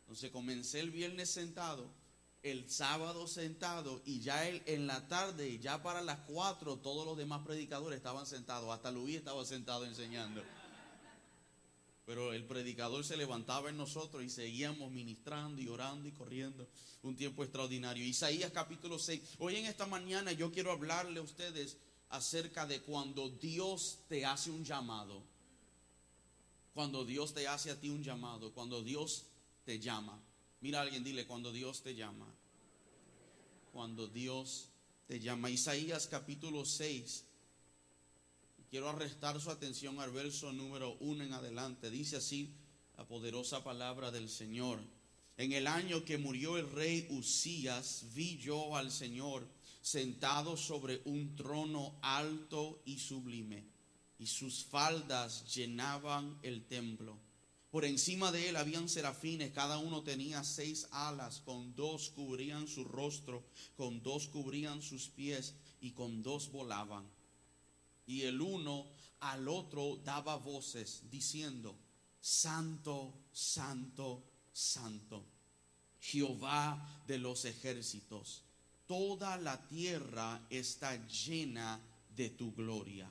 Entonces comencé el viernes sentado, el sábado sentado y ya el, en la tarde, ya para las cuatro, todos los demás predicadores estaban sentados. Hasta Luis estaba sentado enseñando. Pero el predicador se levantaba en nosotros y seguíamos ministrando y orando y corriendo. Un tiempo extraordinario. Isaías capítulo 6. Hoy en esta mañana yo quiero hablarle a ustedes acerca de cuando Dios te hace un llamado. Cuando Dios te hace a ti un llamado. Cuando Dios te llama. Mira a alguien, dile, cuando Dios te llama. Cuando Dios te llama. Isaías capítulo 6 Quiero arrestar su atención al verso número uno en adelante. Dice así la poderosa palabra del Señor. En el año que murió el rey Usías, vi yo al Señor sentado sobre un trono alto y sublime, y sus faldas llenaban el templo. Por encima de él habían serafines, cada uno tenía seis alas, con dos cubrían su rostro, con dos cubrían sus pies, y con dos volaban y el uno al otro daba voces diciendo, Santo, Santo, Santo, Jehová de los ejércitos, toda la tierra está llena de tu gloria.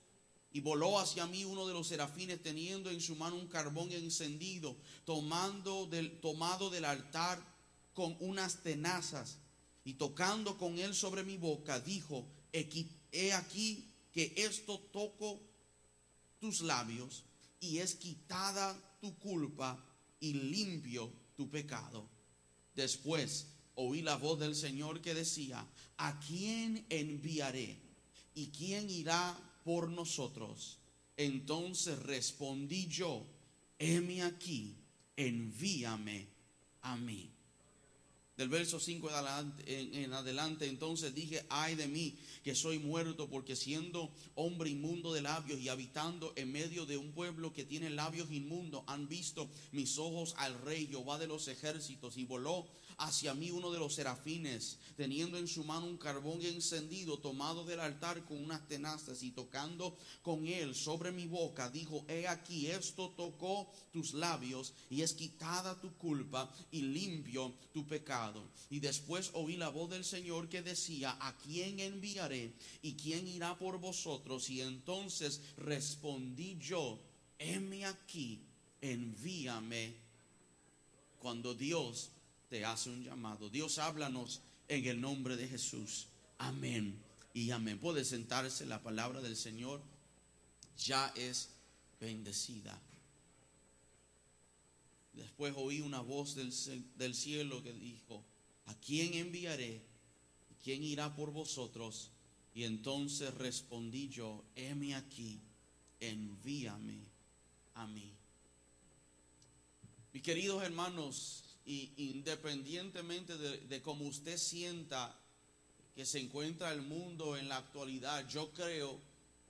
Y voló hacia mí uno de los serafines teniendo en su mano un carbón encendido, tomando del, tomado del altar con unas tenazas, y tocando con él sobre mi boca, dijo, he aquí que esto toco tus labios y es quitada tu culpa y limpio tu pecado. Después oí la voz del Señor que decía, ¿a quién enviaré? ¿Y quién irá por nosotros? Entonces respondí yo, heme aquí, envíame a mí. Del verso 5 en adelante, entonces dije, ay de mí, que soy muerto, porque siendo hombre inmundo de labios y habitando en medio de un pueblo que tiene labios inmundos, han visto mis ojos al rey Jehová de los ejércitos y voló hacia mí uno de los serafines, teniendo en su mano un carbón encendido, tomado del altar con unas tenazas y tocando con él sobre mi boca, dijo, he aquí, esto tocó tus labios y es quitada tu culpa y limpio tu pecado. Y después oí la voz del Señor que decía, ¿a quién enviaré y quién irá por vosotros? Y entonces respondí yo, heme aquí, envíame. Cuando Dios te hace un llamado. Dios háblanos en el nombre de Jesús. Amén y amén. Puede sentarse, la palabra del Señor ya es bendecida. Después oí una voz del, cielo que dijo, ¿a quién enviaré? ¿Quién irá por vosotros? Y entonces respondí yo, heme aquí, envíame a mí. Mis queridos hermanos, y independientemente de, cómo usted sienta que se encuentra el mundo en la actualidad, yo creo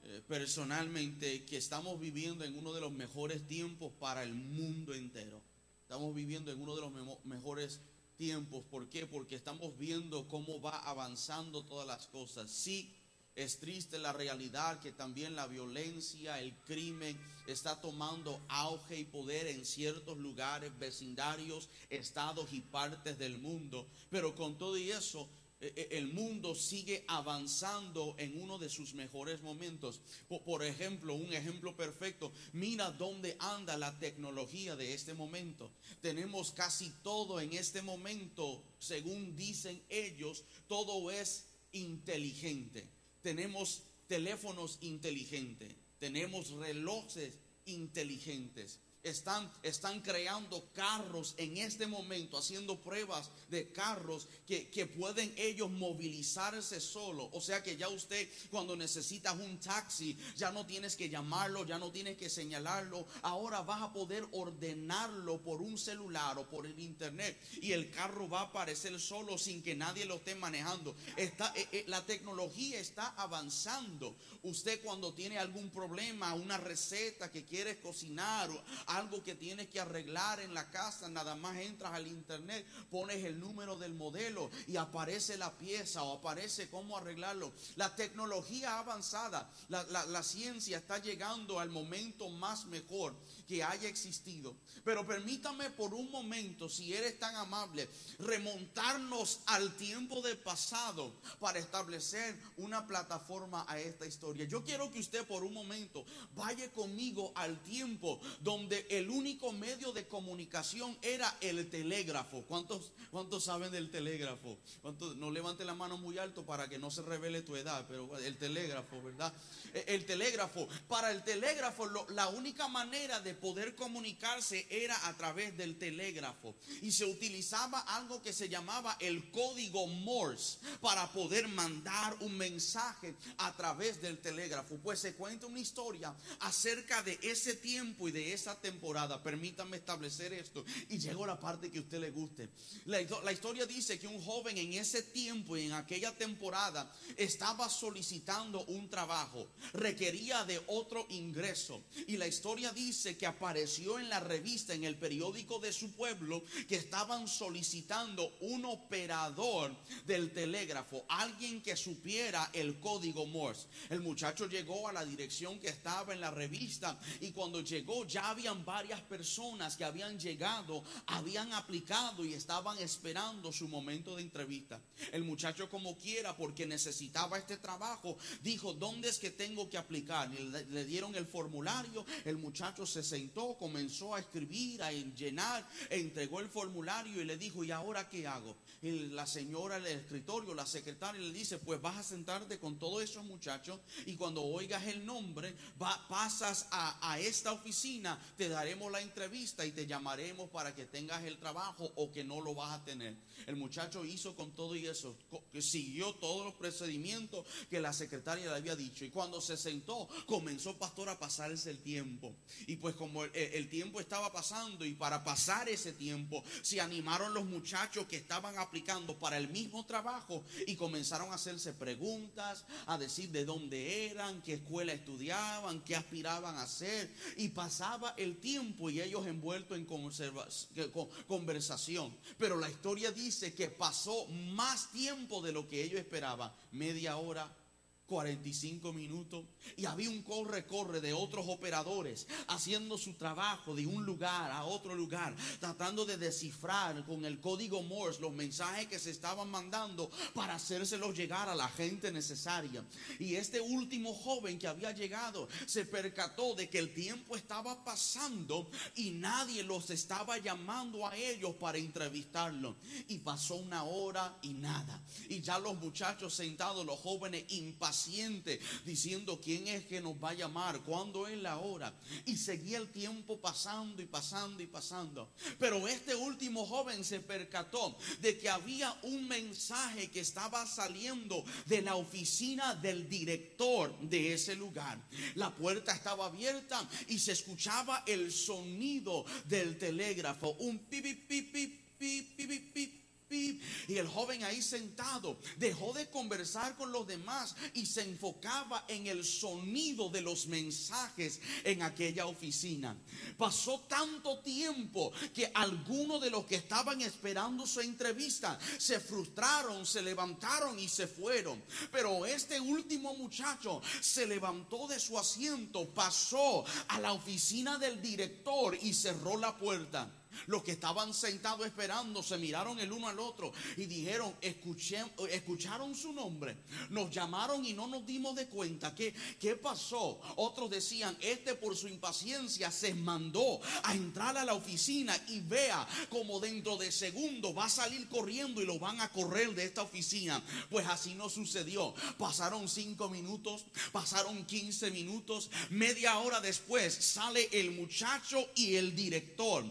eh, personalmente que estamos viviendo en uno de los mejores tiempos para el mundo entero. Estamos viviendo en uno de los mejores tiempos. ¿Por qué? Porque estamos viendo cómo va avanzando todas las cosas. Sí, es triste la realidad que también la violencia, el crimen está tomando auge y poder en ciertos lugares, vecindarios, estados y partes del mundo. Pero con todo y eso, e, e, el mundo sigue avanzando en uno de sus mejores momentos. Por ejemplo, un ejemplo perfecto, mira dónde anda la tecnología de este momento. Tenemos casi todo en este momento, según dicen ellos, todo es inteligente tenemos teléfonos inteligentes, tenemos relojes inteligentes, están, están creando carros en este momento, haciendo pruebas de carros que, que, pueden ellos movilizarse solo. O sea que ya usted cuando necesitas un taxi, ya no tienes que llamarlo, ya no tienes que señalarlo. Ahora vas a poder ordenarlo por un celular o por el internet y el carro va a aparecer solo sin que nadie lo esté manejando. Está, eh, eh, la tecnología está avanzando. Usted cuando tiene algún problema, una receta que quiere cocinar, algo que tienes que arreglar en la casa, nada más entras al internet, pones el número del modelo y aparece la pieza o aparece cómo arreglarlo. La tecnología avanzada, la, la ciencia está llegando al momento más mejor que haya existido. Pero permítame por un momento, si eres tan amable, remontarnos al tiempo del pasado para establecer una plataforma a esta historia. Yo quiero que usted por un momento vaya conmigo al tiempo donde el único medio de comunicación era el telégrafo. ¿Cuántos, cuántos saben del telégrafo? No levante la mano muy alto para que no se revele tu edad, pero el telégrafo, ¿verdad? E, el telégrafo, para el telégrafo la única manera de poder comunicarse era a través del telégrafo y se utilizaba algo que se llamaba el código Morse para poder mandar un mensaje a través del telégrafo. Pues se cuenta una historia acerca de ese tiempo y de esa temporada. Permítame establecer esto y llegó la parte que a usted le guste. La, la historia dice que un joven en ese tiempo y en aquella temporada estaba solicitando un trabajo, requería de otro ingreso y la historia dice que apareció en la revista, en el periódico de su pueblo, que estaban solicitando un operador del telégrafo, alguien que supiera el código Morse. El muchacho llegó a la dirección que estaba en la revista y cuando llegó ya habían varias personas que habían llegado, habían aplicado y estaban esperando su momento de entrevista. El muchacho como quiera, porque necesitaba este trabajo, dijo, ¿dónde es que tengo que aplicar? Le, dieron el formulario, el muchacho se sentó, comenzó a escribir, a llenar, entregó el formulario y le dijo, ¿y ahora qué hago? la señora del escritorio, la secretaria le dice, pues vas a sentarte con todos esos muchachos y cuando oigas el nombre, va, pasas a, a esta oficina, te daremos la entrevista y te llamaremos para que tengas el trabajo o que no lo vas a tener. El muchacho hizo con todo y eso, siguió todos los procedimientos que la secretaria le había dicho. Y cuando se sentó, comenzó pastor a pasarse el tiempo. Y pues como el, tiempo estaba pasando y para pasar ese tiempo, se animaron los muchachos que estaban aplicando para el mismo trabajo y comenzaron a hacerse preguntas, a decir de dónde eran, qué escuela estudiaban, qué aspiraban a hacer. Y pasaba el tiempo y ellos envueltos en conversación. Pero la historia dice que pasó más tiempo de lo que ellos esperaban, media hora, 45 minutos y había un corre-corre de otros operadores haciendo su trabajo de un lugar a otro lugar, tratando de descifrar con el código Morse los mensajes que se estaban mandando para hacérselos llegar a la gente necesaria. Y este último joven que había llegado se percató de que el tiempo estaba pasando y nadie los estaba llamando a ellos para entrevistarlo. Y pasó una hora y nada. Y ya los muchachos sentados, los jóvenes impacientes, diciendo quién es que nos va a llamar, cuándo es la hora. Y seguía el tiempo pasando y pasando y pasando. Pero este último joven se percató de que había un mensaje que estaba saliendo de la oficina del director de ese lugar. La puerta estaba abierta y se escuchaba el sonido del telégrafo, un pipi pipi pipi y el joven ahí sentado dejó de conversar con los demás y se enfocaba en el sonido de los mensajes en aquella oficina. Pasó tanto tiempo que algunos de los que estaban esperando su entrevista se frustraron, se levantaron y se fueron. Pero este último muchacho se levantó de su asiento, pasó a la oficina del director y cerró la puerta. Los que estaban sentados esperando se miraron el uno al otro y dijeron, Escuché, escucharon su nombre, nos llamaron y no nos dimos de cuenta. ¿Qué, ¿Qué pasó? Otros decían, este por su impaciencia se mandó a entrar a la oficina y vea como dentro de segundo va a salir corriendo y lo van a correr de esta oficina. Pues así no sucedió. Pasaron cinco minutos, pasaron 15 minutos, media hora después sale el muchacho y el director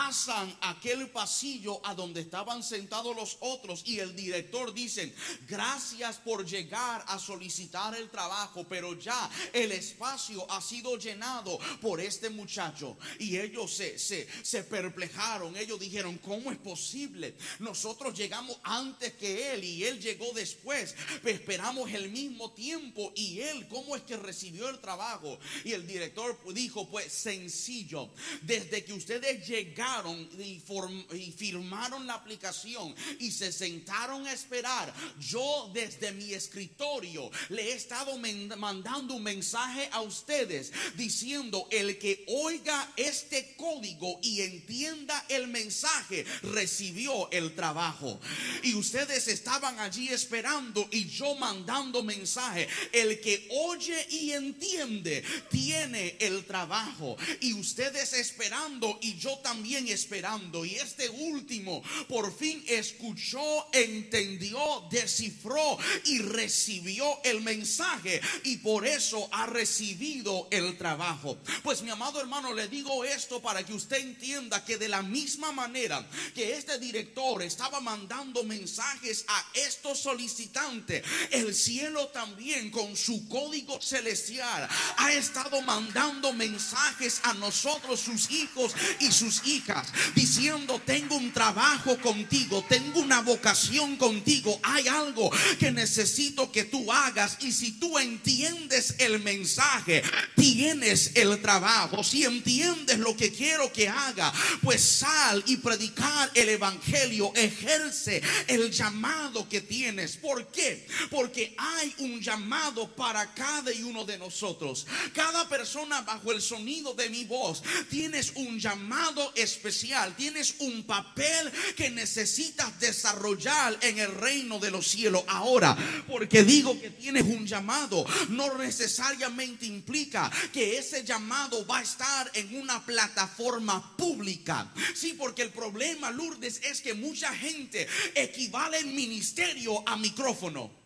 pasan aquel pasillo a donde estaban sentados los otros y el director dice, gracias por llegar a solicitar el trabajo, pero ya el espacio ha sido llenado por este muchacho. Y ellos se, se, se perplejaron, ellos dijeron, ¿cómo es posible? Nosotros llegamos antes que él y él llegó después, esperamos el mismo tiempo y él, ¿cómo es que recibió el trabajo? Y el director dijo, pues sencillo, desde que ustedes llegaron, y, firmaron la aplicación y se sentaron a esperar, yo desde mi escritorio le he estado mandando un mensaje a ustedes diciendo, el que oiga este código y entienda el mensaje, recibió el trabajo. Y ustedes estaban allí esperando y yo mandando mensaje. El que oye y entiende tiene el trabajo. Y ustedes esperando y yo también esperando. Y este último por fin escuchó, entendió, descifró y recibió el mensaje. Y por eso ha recibido el trabajo. Pues mi amado hermano, le digo esto para que usted entienda que de la misma manera que este director estaba mandando mensajes a estos solicitantes, el cielo también con su código celestial ha estado mandando mensajes a nosotros, sus hijos y sus hijas diciendo, tengo un trabajo contigo, tengo una vocación contigo, hay algo que necesito que tú hagas y si tú entiendes el mensaje, tienes el trabajo, si entiendes lo que quiero que haga, pues sal y predicar el evangelio, ejerce el llamado que tienes. ¿Por qué? Porque hay un llamado para cada uno de nosotros. Cada persona bajo el sonido de mi voz tienes un llamado especial especial, tienes un papel que necesitas desarrollar en el reino de los cielos. Ahora, porque digo que tienes un llamado, no necesariamente implica que ese llamado va a estar en una plataforma pública. Sí, porque el problema, Lourdes, es que mucha gente equivale el ministerio a micrófono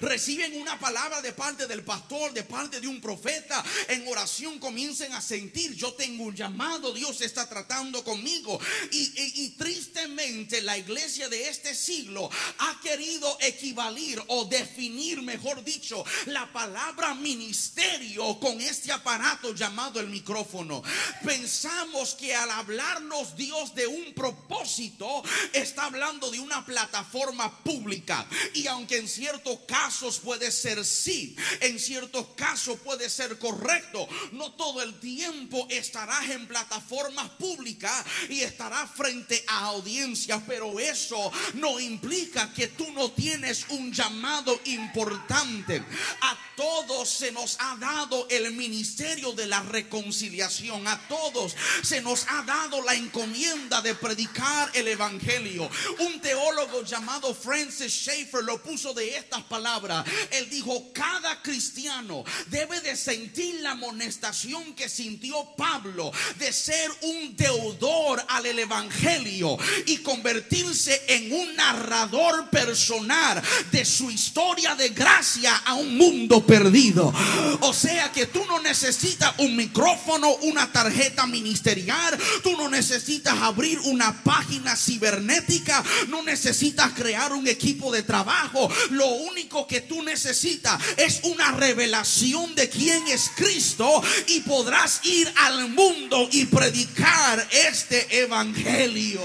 reciben una palabra de parte del pastor, de parte de un profeta, en oración comiencen a sentir, yo tengo un llamado, Dios está tratando conmigo. Y, tristemente la iglesia de este siglo ha querido equivalir o definir, mejor dicho, la palabra ministerio con este aparato llamado el micrófono. Pensamos que al hablarnos Dios de un propósito, está hablando de una plataforma pública. Y aunque en cierto caso, casos puede ser sí, en ciertos casos puede ser correcto. No todo el tiempo estarás en plataformas públicas y estarás frente a audiencias, pero eso no implica que tú no tienes un llamado importante. A todos se nos ha dado el ministerio de la reconciliación, a todos se nos ha dado la encomienda de predicar el evangelio. Un teólogo llamado Francis Schaeffer lo puso de estas palabras él dijo, cada cristiano debe de sentir la amonestación que sintió Pablo de ser un deudor al evangelio y convertirse en un narrador personal de su historia de gracia a un mundo perdido. O sea que tú no necesitas un micrófono, una tarjeta ministerial, tú no necesitas abrir una página cibernética, no necesitas crear un equipo de trabajo. Lo único que tú necesitas es una revelación de quién es Cristo y podrás ir al mundo y predicar este evangelio.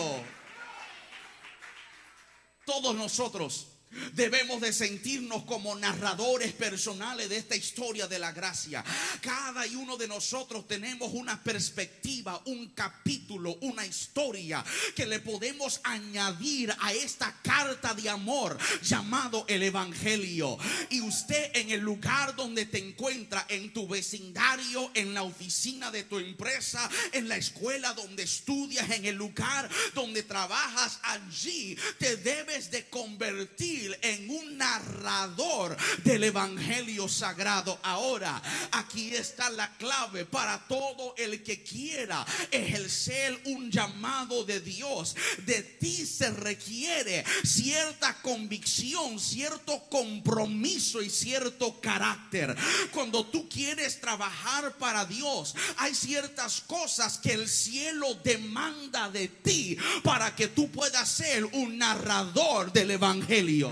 Todos nosotros Debemos de sentirnos como narradores personales de esta historia de la gracia. Cada uno de nosotros tenemos una perspectiva, un capítulo, una historia que le podemos añadir a esta carta de amor llamado el Evangelio. Y usted en el lugar donde te encuentra, en tu vecindario, en la oficina de tu empresa, en la escuela donde estudias, en el lugar donde trabajas, allí te debes de convertir en un narrador del Evangelio Sagrado. Ahora, aquí está la clave para todo el que quiera ejercer un llamado de Dios. De ti se requiere cierta convicción, cierto compromiso y cierto carácter. Cuando tú quieres trabajar para Dios, hay ciertas cosas que el cielo demanda de ti para que tú puedas ser un narrador del Evangelio.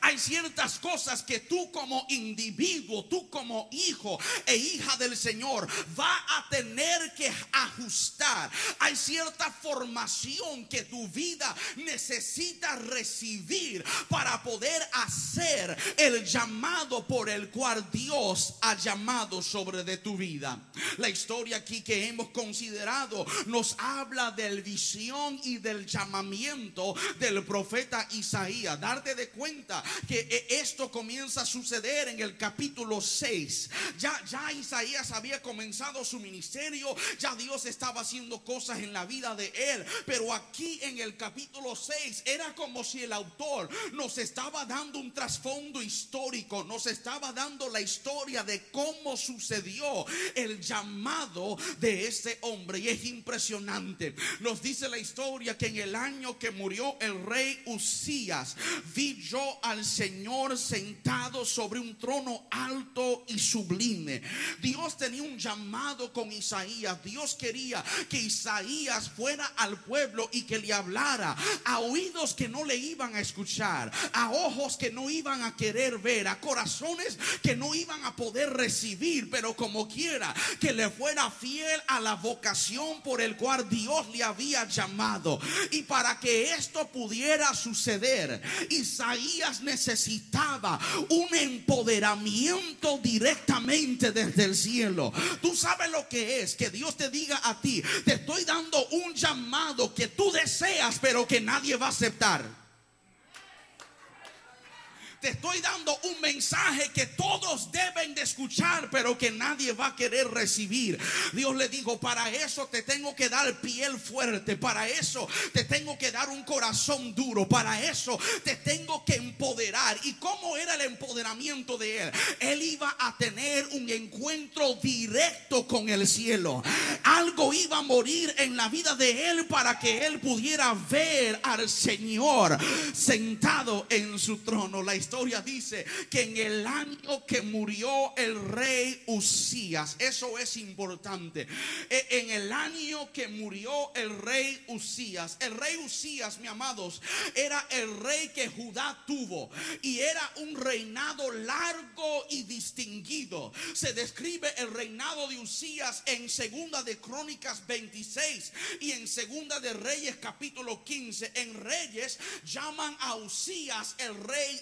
Hay ciertas cosas que tú como individuo, tú como hijo e hija del Señor, va a tener que ajustar. Hay cierta formación que tu vida necesita recibir para poder hacer el llamado por el cual Dios ha llamado sobre de tu vida. La historia aquí que hemos considerado nos habla del visión y del llamamiento del profeta Isaías. Darte de cuenta que eh, esto comienza a suceder en el capítulo 6. Ya, ya Isaías había comenzado su ministerio, ya Dios estaba haciendo cosas en la vida de él, pero aquí en el capítulo 6 era como si el autor nos estaba dando un trasfondo histórico, nos estaba dando la historia de cómo sucedió el llamado de este hombre y es impresionante. Nos dice la historia que en el año que murió el rey Usías, vi yo al Señor sentado sobre un trono alto y sublime. Dios tenía un llamado con Isaías. Dios quería que Isaías fuera al pueblo y que le hablara a oídos que no le iban a escuchar, a ojos que no iban a querer ver, a corazones que no iban a poder recibir, pero como quiera, que le fuera fiel a la vocación por el cual Dios le había llamado. Y para que esto pudiera suceder, Isaías necesitaba un empoderamiento directamente desde el cielo. Tú sabes lo que es que Dios te diga a ti, te estoy dando un llamado que tú deseas, pero que nadie va a aceptar te estoy dando un mensaje que todos deben de escuchar, pero que nadie va a querer recibir. Dios le dijo, para eso te tengo que dar piel fuerte, para eso te tengo que dar un corazón duro, para eso te tengo que empoderar. ¿Y cómo era el empoderamiento de él? Él iba a tener un encuentro directo con el cielo. Algo iba a morir en la vida de él para que él pudiera ver al Señor sentado en su trono. La historia dice que en el año que murió el rey Usías, eso es importante, e, en el año que murió el rey Usías, el rey Usías, mi amados, era el rey que Judá tuvo y era un reinado largo y distinguido. Se describe el reinado de Usías en segunda de Crónicas 26 y en segunda de Reyes capítulo 15. En Reyes llaman a Usías el rey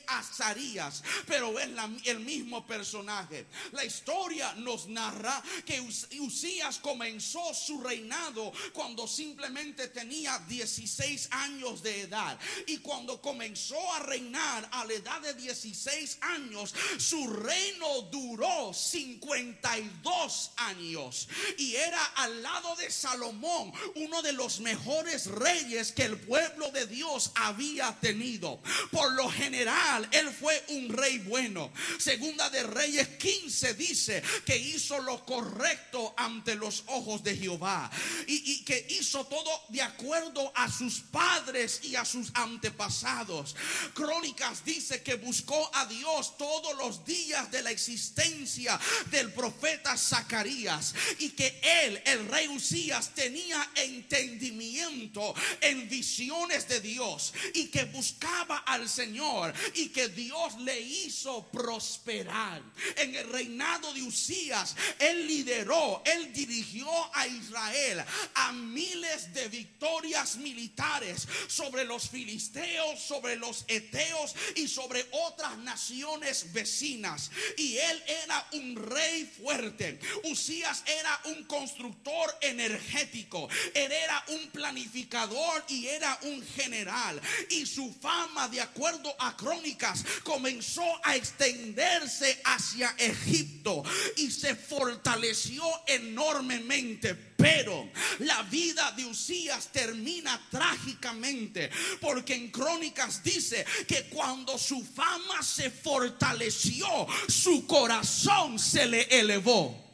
Pero es el mismo personaje. La historia nos narra que Usías comenzó su reinado cuando simplemente tenía 16 años de edad. Y cuando comenzó a reinar a la edad de 16 años, su reino duró 52 años. Y era al lado de Salomón, uno de los mejores reyes que el pueblo de Dios había tenido. Por lo general, fue un rey bueno. Segunda de Reyes 15 dice que hizo lo correcto ante los ojos de Jehová y, que hizo todo de acuerdo a sus padres y a sus antepasados. Crónicas dice que buscó a Dios todos los días de la existencia del profeta Zacarías y que él, el rey Usías, tenía entendimiento en visiones de Dios y que buscaba al Señor y que Dios le hizo prosperar. En el reinado de Usías, él lideró, él dirigió a Israel a miles de victorias militares sobre los filisteos, sobre los eteos y sobre otras naciones vecinas. Y él era un rey fuerte. Usías era un constructor energético. Él era un planificador y era un general. Y su fama, de acuerdo a crónicas, comenzó a extenderse hacia Egipto y se fortaleció enormemente. Pero la vida de Usías termina trágicamente porque en crónicas dice que cuando su fama se fortaleció, su corazón se le elevó.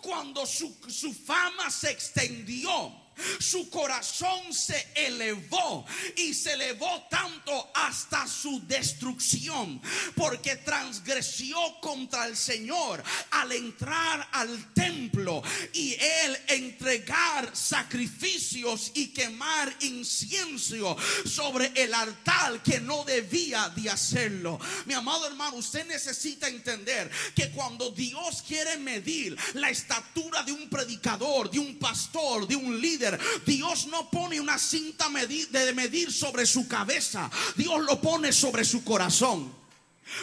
Cuando su, su fama se extendió, su corazón se elevó y se elevó tanto hasta su destrucción, porque transgresió contra el Señor al entrar al templo y él entregar sacrificios y quemar incienso sobre el altar que no debía de hacerlo. Mi amado hermano, usted necesita entender que cuando Dios quiere medir la estatura de un predicador, de un pastor, de un líder, Dios no pone una cinta de medir sobre su cabeza. Dios lo pone sobre su corazón.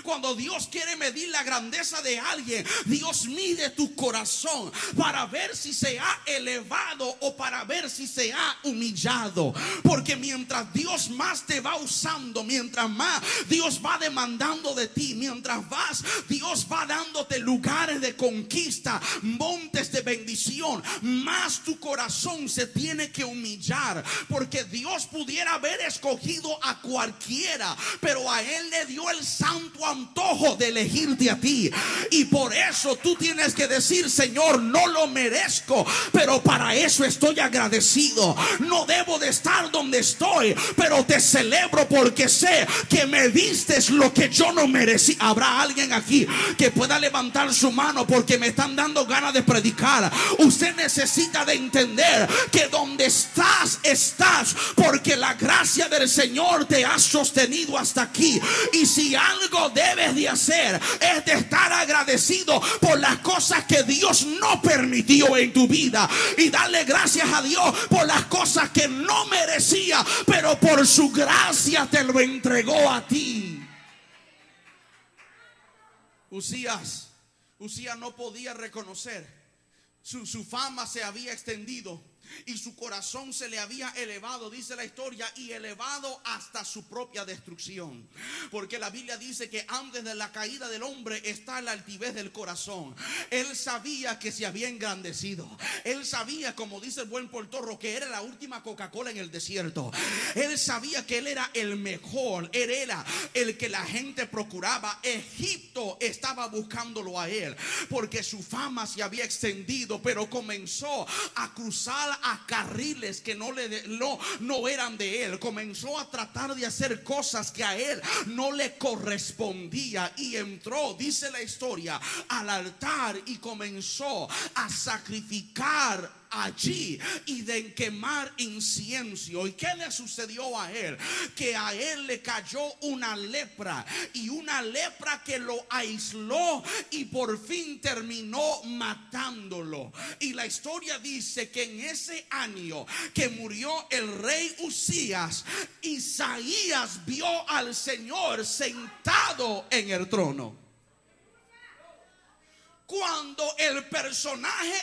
Cuando Dios quiere medir la grandeza de alguien, Dios mide tu corazón para ver si se ha elevado o para ver si se ha humillado. Porque mientras Dios más te va usando, mientras más Dios va demandando de ti, mientras vas, Dios va dándote lugares de conquista, montes de bendición, más tu corazón se tiene que humillar. Porque Dios pudiera haber escogido a cualquiera, pero a Él le dio el santo antojo de elegirte a ti. Y por eso tú tienes que decir, Señor, no lo merezco, pero para eso estoy agradecido. No debo de estar donde estoy, pero te celebro porque sé que me diste lo que yo no merecí. Habrá alguien aquí que pueda levantar su mano porque me están dando ganas de predicar. Usted necesita de entender que donde estás, estás porque la gracia del Señor te ha sostenido hasta aquí. Y si algo debes de hacer es de estar agradecido por las cosas que Dios no permitió en tu vida. Y darle gracias a Dios por las cosas que no merecía, pero por su gracia te lo entregó a ti. Usías, Usías no podía reconocer, su, su fama se había extendido y su corazón se le había elevado, dice la historia, y elevado hasta su propia destrucción. Porque la Biblia dice que antes de la caída del hombre está la altivez del corazón. Él sabía que se había engrandecido. Él sabía, como dice el buen portorro, que era la última Coca-Cola en el desierto. Él sabía que él era el mejor. Él era el que la gente procuraba. Egipto estaba buscándolo a él. Porque su fama se había extendido, pero comenzó a cruzar a carriles que no, le, no, no eran de él. Comenzó a tratar de hacer cosas que a él no le correspondía. Y entró, dice la historia, al altar y comenzó a sacrificar allí y de quemar incienso. ¿Y qué le sucedió a él? Que a él le cayó una lepra y una lepra que lo aisló y por fin terminó matándolo. Y la historia dice que en ese año que murió el rey Usías, Isaías vio al Señor sentado en el trono. Cuando el personaje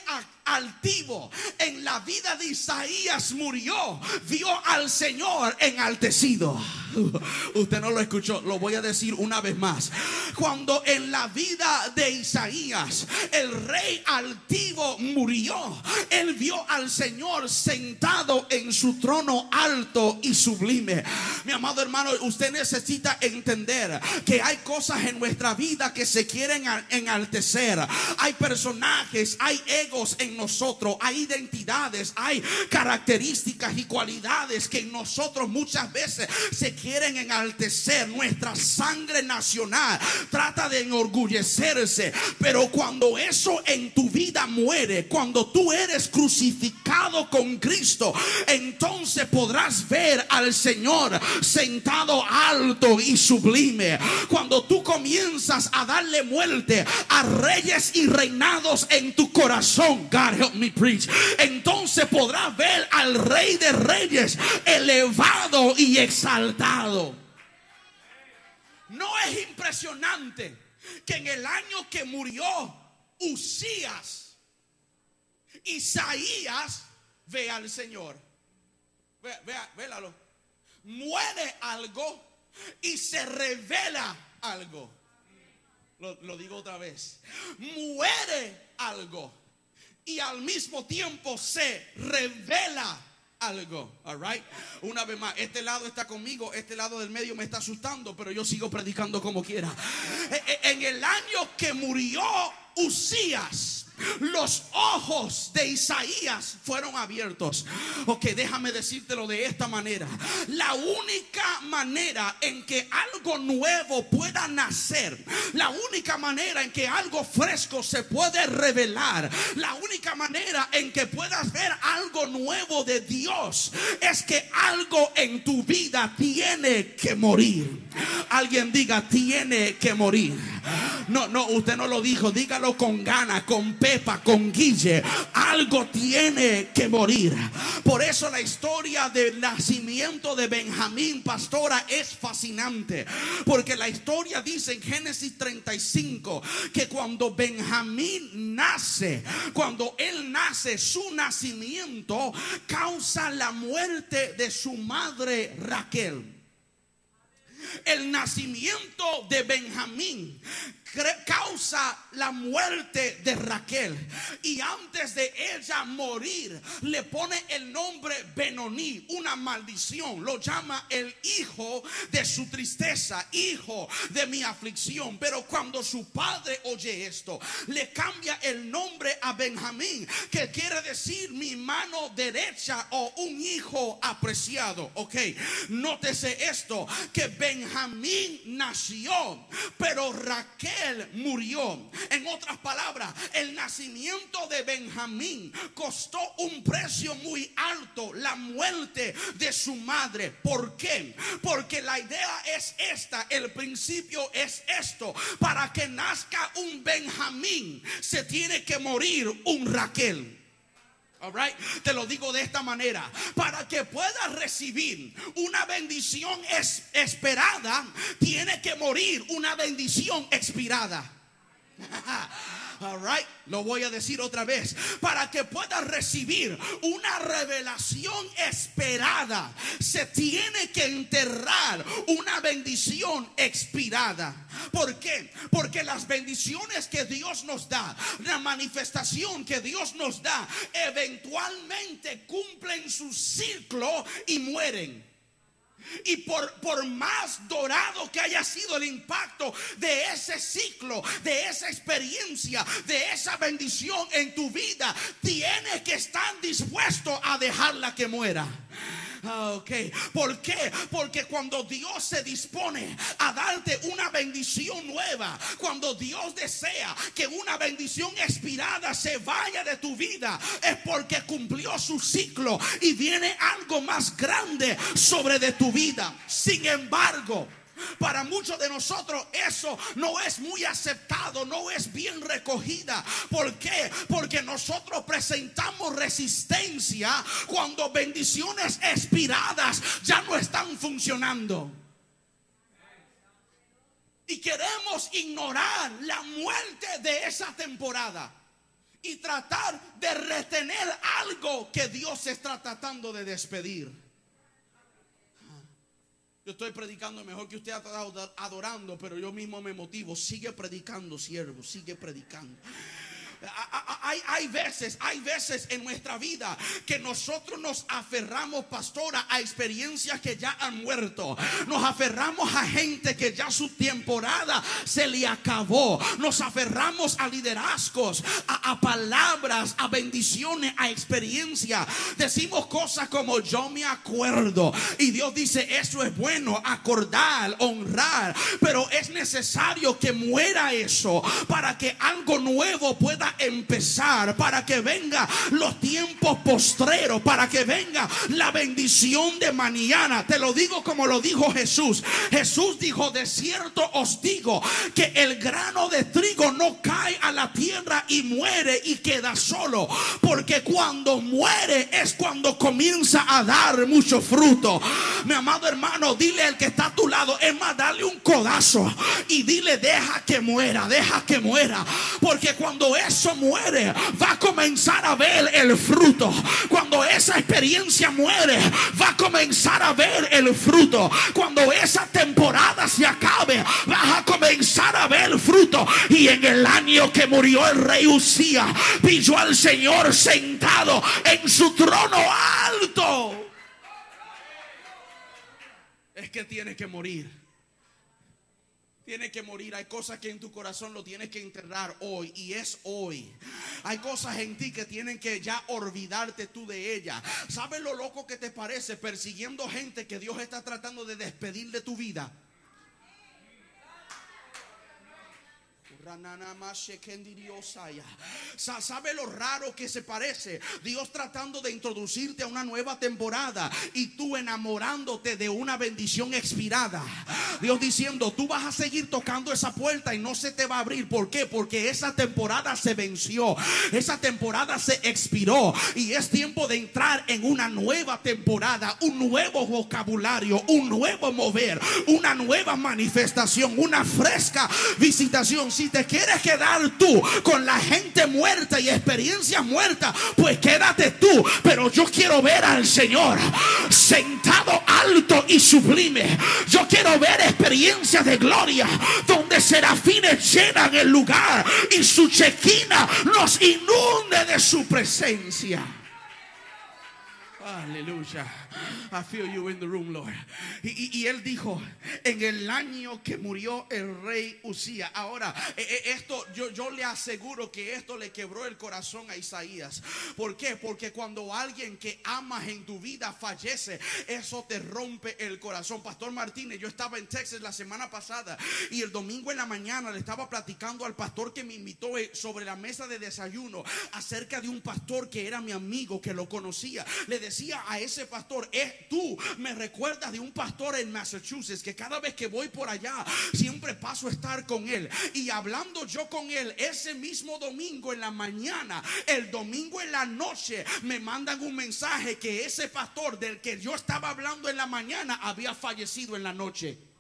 altivo en la vida de Isaías murió, vio al Señor enaltecido. Usted no lo escuchó, lo voy a decir una vez más. Cuando en la vida de Isaías el rey altivo murió, él vio al Señor sentado en su trono alto y sublime. Mi amado hermano, usted necesita entender que hay cosas en nuestra vida que se quieren enaltecer. Hay personajes, hay egos en nosotros, hay identidades, hay características y cualidades que en nosotros muchas veces se quieren enaltecer. Nuestra sangre nacional trata de enorgullecerse, pero cuando eso en tu vida muere, cuando tú eres crucificado con Cristo, entonces podrás ver al Señor sentado alto y sublime. Cuando tú comienzas a darle muerte a reyes y reinados en tu corazón, God help me preach. Entonces podrás ver al Rey de Reyes elevado y exaltado. ¿No es impresionante que en el año que murió Usías, Isaías ve al Señor? Vea, vea, véalo. Muere algo y se revela algo. Lo, lo, digo otra vez. Muere algo y al mismo tiempo se revela algo. All right? Una vez más, este lado está conmigo, este lado del medio me está asustando, pero yo sigo predicando como quiera. E, e, en el año que murió Usías los ojos de Isaías fueron abiertos. Ok, déjame decírtelo de esta manera. La única manera en que algo nuevo pueda nacer, la única manera en que algo fresco se puede revelar, la única manera en que puedas ver algo nuevo de Dios es que algo en tu vida tiene que morir. Alguien diga, tiene que morir. No, no, usted no lo dijo, dígalo con ganas, con Pepa, con Guille. Algo tiene que morir. Por eso la historia del nacimiento de Benjamín, pastora, es fascinante. Porque la historia dice en Génesis 35 que cuando Benjamín nace, cuando él nace, su nacimiento causa la muerte de su madre Raquel el nacimiento de Benjamín causa la muerte de Raquel. Y antes de ella morir, le pone el nombre Benoní, una maldición. Lo llama el hijo de su tristeza, hijo de mi aflicción. Pero cuando su padre oye esto, le cambia el nombre a Benjamín, que quiere decir mi mano derecha o un hijo apreciado. Ok, nótese esto, que Benjamín nació, pero Raquel murió. En otras palabras, el nacimiento de Benjamín costó un precio muy alto, la muerte de su madre. ¿Por qué? Porque la idea es esta, el principio es esto. Para que nazca un Benjamín, se tiene que morir un Raquel. Right. Te lo digo de esta manera. Para que puedas recibir una bendición esperada, tiene que morir una bendición expirada. All right, lo voy a decir otra vez. Para que puedas recibir una revelación esperada, se tiene que enterrar una bendición expirada. ¿Por qué? Porque las bendiciones que Dios nos da, la manifestación que Dios nos da, eventualmente cumplen su ciclo y mueren. Y por, por más dorado que haya sido el impacto de ese ciclo, de esa experiencia, de esa bendición en tu vida, tienes que estar dispuesto a dejarla que muera. Ah, ok. ¿Por qué? Porque cuando Dios se dispone a darte una bendición nueva, cuando Dios desea que una bendición expirada se vaya de tu vida, es porque cumplió su ciclo y viene algo más grande sobre de tu vida. Sin embargo, para muchos de nosotros eso no es muy aceptado, no es bien recogida. ¿Por qué? Porque nosotros presentamos resistencia cuando bendiciones expiradas ya no están funcionando. Y queremos ignorar la muerte de esa temporada y tratar de retener algo que Dios está tratando de despedir. Yo estoy predicando mejor que usted adorando, pero yo mismo me motivo. Sigue predicando, siervo, sigue predicando. Hay, hay, veces, hay veces en nuestra vida que nosotros nos aferramos, pastora, a experiencias que ya han muerto. Nos aferramos a gente que ya su temporada se le acabó. Nos aferramos a liderazgos, a, palabras, a bendiciones, a experiencia. Decimos cosas como yo me acuerdo. Y Dios dice, eso es bueno, acordar, honrar. Pero es necesario que muera eso para que algo nuevo pueda empezar, para que venga los tiempos postreros, para que venga la bendición de mañana. Te lo digo como lo dijo Jesús. Jesús dijo, de cierto os digo que el grano de trigo no cae a la tierra y muere y queda solo, porque cuando muere es cuando comienza a dar mucho fruto. Mi amado hermano, dile al que está a tu lado, es más, dale un codazo y dile, deja que muera, deja que muera, porque cuando muere, va a comenzar a ver el fruto. Cuando esa experiencia muere, va a comenzar a ver el fruto. Cuando esa temporada se acabe, vas a comenzar a ver fruto. Y en el año que murió el rey Usía, pilló al Señor sentado en su trono alto. Es que tiene que morir. Tiene que morir. Hay cosas que en tu corazón lo tienes que enterrar hoy. Y es hoy. Hay cosas en ti que tienen que ya olvidarte tú de ella. ¿Sabes lo loco que te parece persiguiendo gente que Dios está tratando de despedir de tu vida? ¿Sabe lo raro que se parece? Dios tratando de introducirte a una nueva temporada y tú enamorándote de una bendición expirada. Dios diciendo, tú vas a seguir tocando esa puerta y no se te va a abrir. ¿Por qué? Porque esa temporada se venció. Esa temporada se expiró y es tiempo de entrar en una nueva temporada, un nuevo vocabulario, un nuevo mover, una nueva manifestación, una fresca visitación. Si te quieres quedar tú con la gente muerta y experiencias muertas, pues quédate tú. Pero yo quiero ver al Señor sentado alto y sublime. Yo quiero ver experiencias de gloria donde serafines llenan el lugar y su chequina nos inunde de su presencia. Aleluya. I feel you in the room, Lord. Y, él dijo, en el año que murió el rey Usía. Ahora, e, e, esto yo, le aseguro que esto le quebró el corazón a Isaías. ¿Por qué? Porque cuando alguien que amas en tu vida fallece, eso te rompe el corazón. Pastor Martínez, yo estaba en Texas la semana pasada y el domingo en la mañana le estaba platicando al pastor que me invitó eh, sobre la mesa de desayuno acerca de un pastor que era mi amigo, que lo conocía. Le decía a ese pastor, es tú me recuerdas de un pastor en Massachusetts que cada vez que voy por allá siempre paso a estar con él. Y hablando yo con él ese mismo domingo en la mañana, el domingo en la noche, me mandan un mensaje que ese pastor del que yo estaba hablando en la mañana había fallecido en la noche.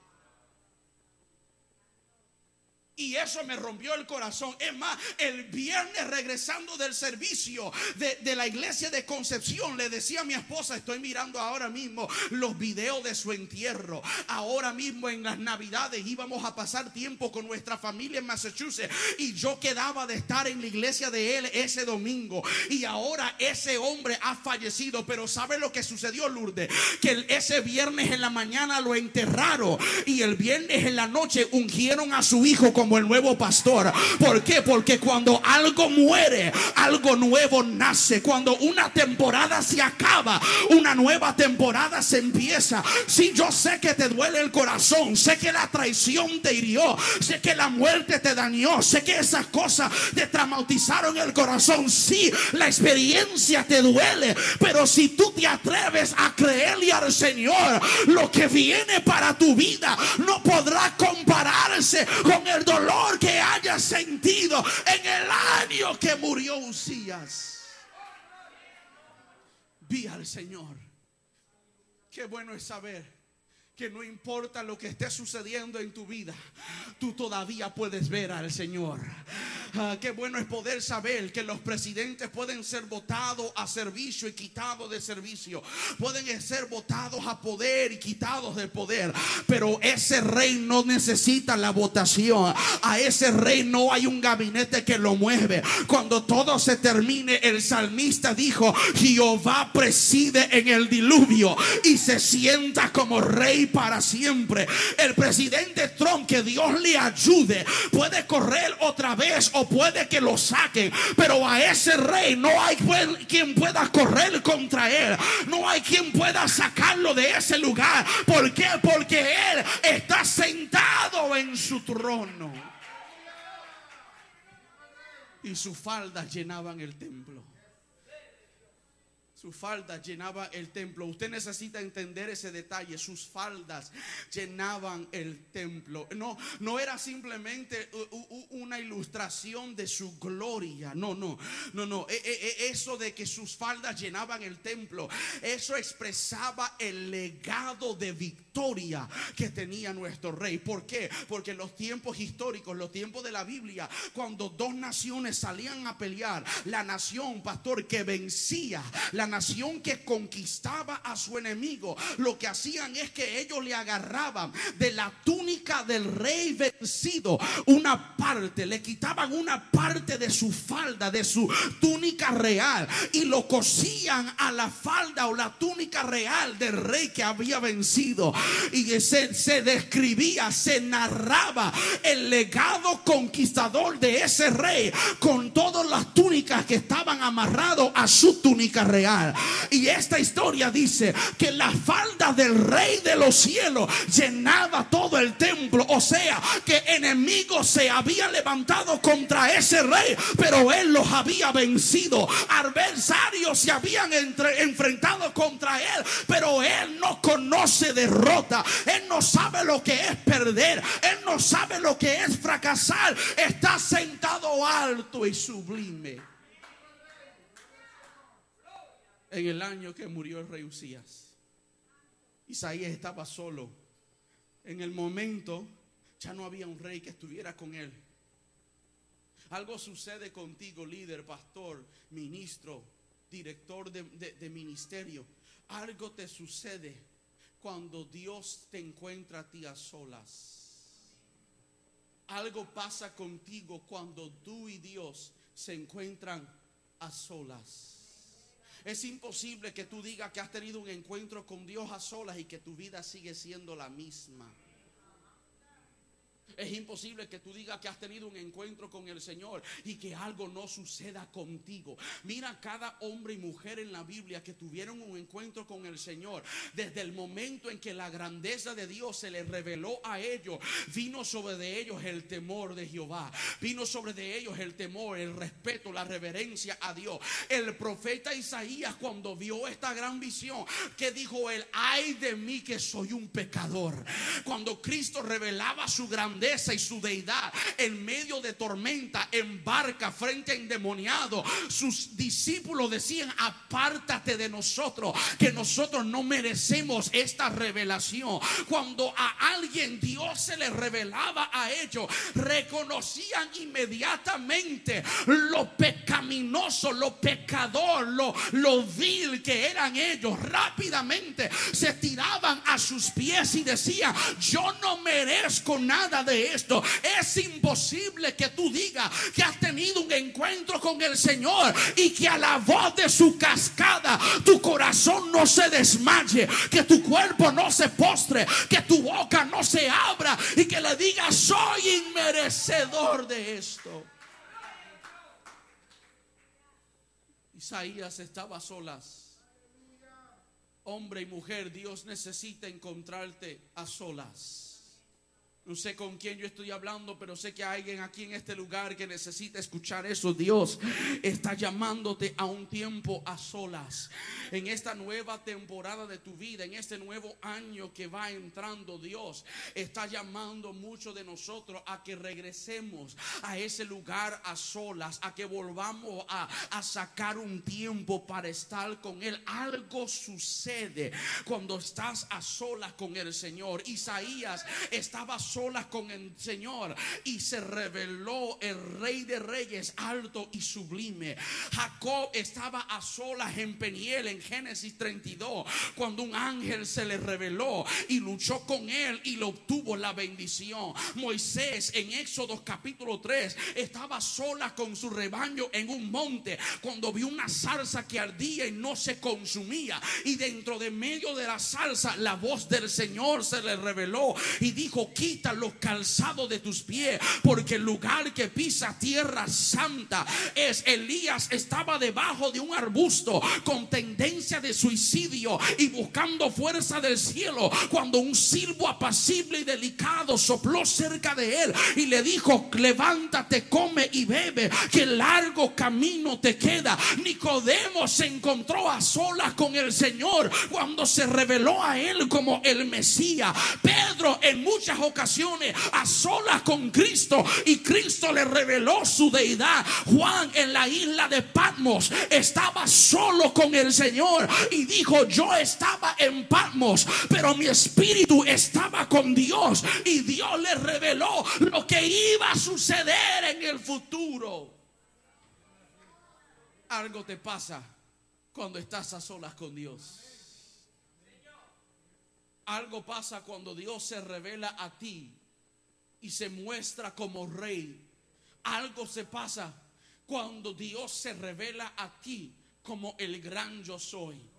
Y eso me rompió el corazón. Es más, el viernes regresando del servicio de, la iglesia de Concepción, le decía a mi esposa, estoy mirando ahora mismo los videos de su entierro. Ahora mismo en las navidades íbamos a pasar tiempo con nuestra familia en Massachusetts. Y yo quedaba de estar en la iglesia de él ese domingo. Y ahora ese hombre ha fallecido. Pero ¿sabe lo que sucedió, Lourdes? Que ese viernes en la mañana lo enterraron. Y el viernes en la noche ungieron a su hijo como el nuevo pastor. ¿Por qué? Porque cuando algo muere, algo nuevo nace. Cuando una temporada se acaba, una nueva temporada se empieza. Si sí, yo sé que te duele el corazón, sé que la traición te hirió, sé que la muerte te dañó, sé que esas cosas te traumatizaron el corazón. Sí, la experiencia te duele, pero si tú te atreves a creerle al Señor, lo que viene para tu vida no podrá compararse con el que haya sentido en el año que murió Usías. Vi al Señor. Qué bueno es saber que no importa lo que esté sucediendo en tu vida, tú todavía puedes ver al Señor. Ah, qué bueno es poder saber que los presidentes pueden ser votados a servicio y quitados de servicio. Pueden ser votados a poder y quitados de poder. Pero ese rey no necesita la votación. A ese rey no hay un gabinete que lo mueve. Cuando todo se termine, el salmista dijo, Jehová preside en el diluvio y se sienta como rey para siempre. El presidente Trump, que Dios le ayude, puede correr otra vez o puede que lo saquen, pero a ese rey no hay quien pueda correr contra él. No hay quien pueda sacarlo de ese lugar. ¿Por qué? Porque él está sentado en su trono. y sus faldas llenaban el templo. Sus faldas llenaban el templo. Usted necesita entender ese detalle. Sus faldas llenaban el templo. No, no era simplemente una ilustración de su gloria. No, no, no, no. E, e, e, eso de que sus faldas llenaban el templo, eso expresaba el legado de victoria que tenía nuestro rey. ¿Por qué? Porque los tiempos históricos, los tiempos de la Biblia, cuando dos naciones salían a pelear, la nación, pastor, que vencía, la nación que conquistaba a su enemigo, lo que hacían es que ellos le agarraban de la túnica del rey vencido una parte, le quitaban una parte de su falda, de su túnica real y lo cosían a la falda o la túnica real del rey que había vencido. Y se, se describía, se narraba el legado conquistador de ese rey con todas las túnicas que estaban amarrados a su túnica real. Y esta historia dice que la falda del rey de los cielos llenaba todo el templo. O sea, que enemigos se habían levantado contra ese rey, pero él los había vencido. Adversarios se habían enfrentado contra él, pero él no conoce derrota. Él no sabe lo que es perder. Él no sabe lo que es fracasar. Está sentado alto y sublime en el año que murió el rey Usías. Isaías estaba solo. En el momento ya no había un rey que estuviera con él. Algo sucede contigo, líder, pastor, ministro, director de, de ministerio. Algo te sucede cuando Dios te encuentra a ti a solas. Algo pasa contigo cuando tú y Dios se encuentran a solas. Es imposible que tú digas que has tenido un encuentro con Dios a solas y que tu vida sigue siendo la misma. Es imposible que tú digas que has tenido un encuentro con el Señor y que algo no suceda contigo. Mira cada hombre y mujer en la Biblia que tuvieron un encuentro con el Señor. Desde el momento en que la grandeza de Dios se les reveló a ellos, vino sobre de ellos el temor de Jehová. Vino sobre de ellos el temor, el respeto, la reverencia a Dios. El profeta Isaías cuando vio esta gran visión, que dijo él, ay de mí que soy un pecador. Cuando Cristo revelaba su grandeza y su deidad en medio de tormenta, en barca, frente a endemoniado. Sus discípulos decían, apártate de nosotros, que nosotros no merecemos esta revelación. Cuando a alguien Dios se le revelaba a ellos, reconocían inmediatamente lo pecaminoso, lo pecador, lo, lo vil que eran ellos. Rápidamente se tiraban a sus pies y decían, yo no merezco nada de esto. Es imposible que tú digas que has tenido un encuentro con el Señor y que a la voz de su cascada tu corazón no se desmaye, que tu cuerpo no se postre, que tu boca no se abra y que le digas soy inmerecedor de esto. Isaías estaba solas. Hombre y mujer, Dios necesita encontrarte a solas. No sé con quién yo estoy hablando, pero sé que hay alguien aquí en este lugar que necesita escuchar eso. Dios está llamándote a un tiempo a solas. En esta nueva temporada de tu vida, en este nuevo año que va entrando, Dios está llamando mucho de nosotros a que regresemos a ese lugar a solas, a que volvamos a, a sacar un tiempo para estar con Él. Algo sucede cuando estás a solas con el Señor. Isaías estaba solas con el Señor y se reveló el rey de reyes alto y sublime. Jacob estaba a solas en Peniel en Génesis 32 cuando un ángel se le reveló y luchó con él y lo obtuvo la bendición. Moisés en Éxodo capítulo 3 estaba sola con su rebaño en un monte cuando vio una salsa que ardía y no se consumía y dentro de medio de la salsa la voz del Señor se le reveló y dijo, quita los calzados de tus pies, porque el lugar que pisa tierra santa es Elías estaba debajo de un arbusto con tendencia de suicidio y buscando fuerza del cielo cuando un silbo apacible y delicado sopló cerca de él y le dijo, levántate, come y bebe, que largo camino te queda. Nicodemo se encontró a solas con el Señor cuando se reveló a él como el Mesías. Pedro en muchas ocasiones a solas con Cristo y Cristo le reveló su deidad. Juan en la isla de Patmos estaba solo con el Señor y dijo, yo estaba en Patmos, pero mi espíritu estaba con Dios y Dios le reveló lo que iba a suceder en el futuro. Algo te pasa cuando estás a solas con Dios. Algo pasa cuando Dios se revela a ti y se muestra como rey. Algo se pasa cuando Dios se revela a ti como el gran yo soy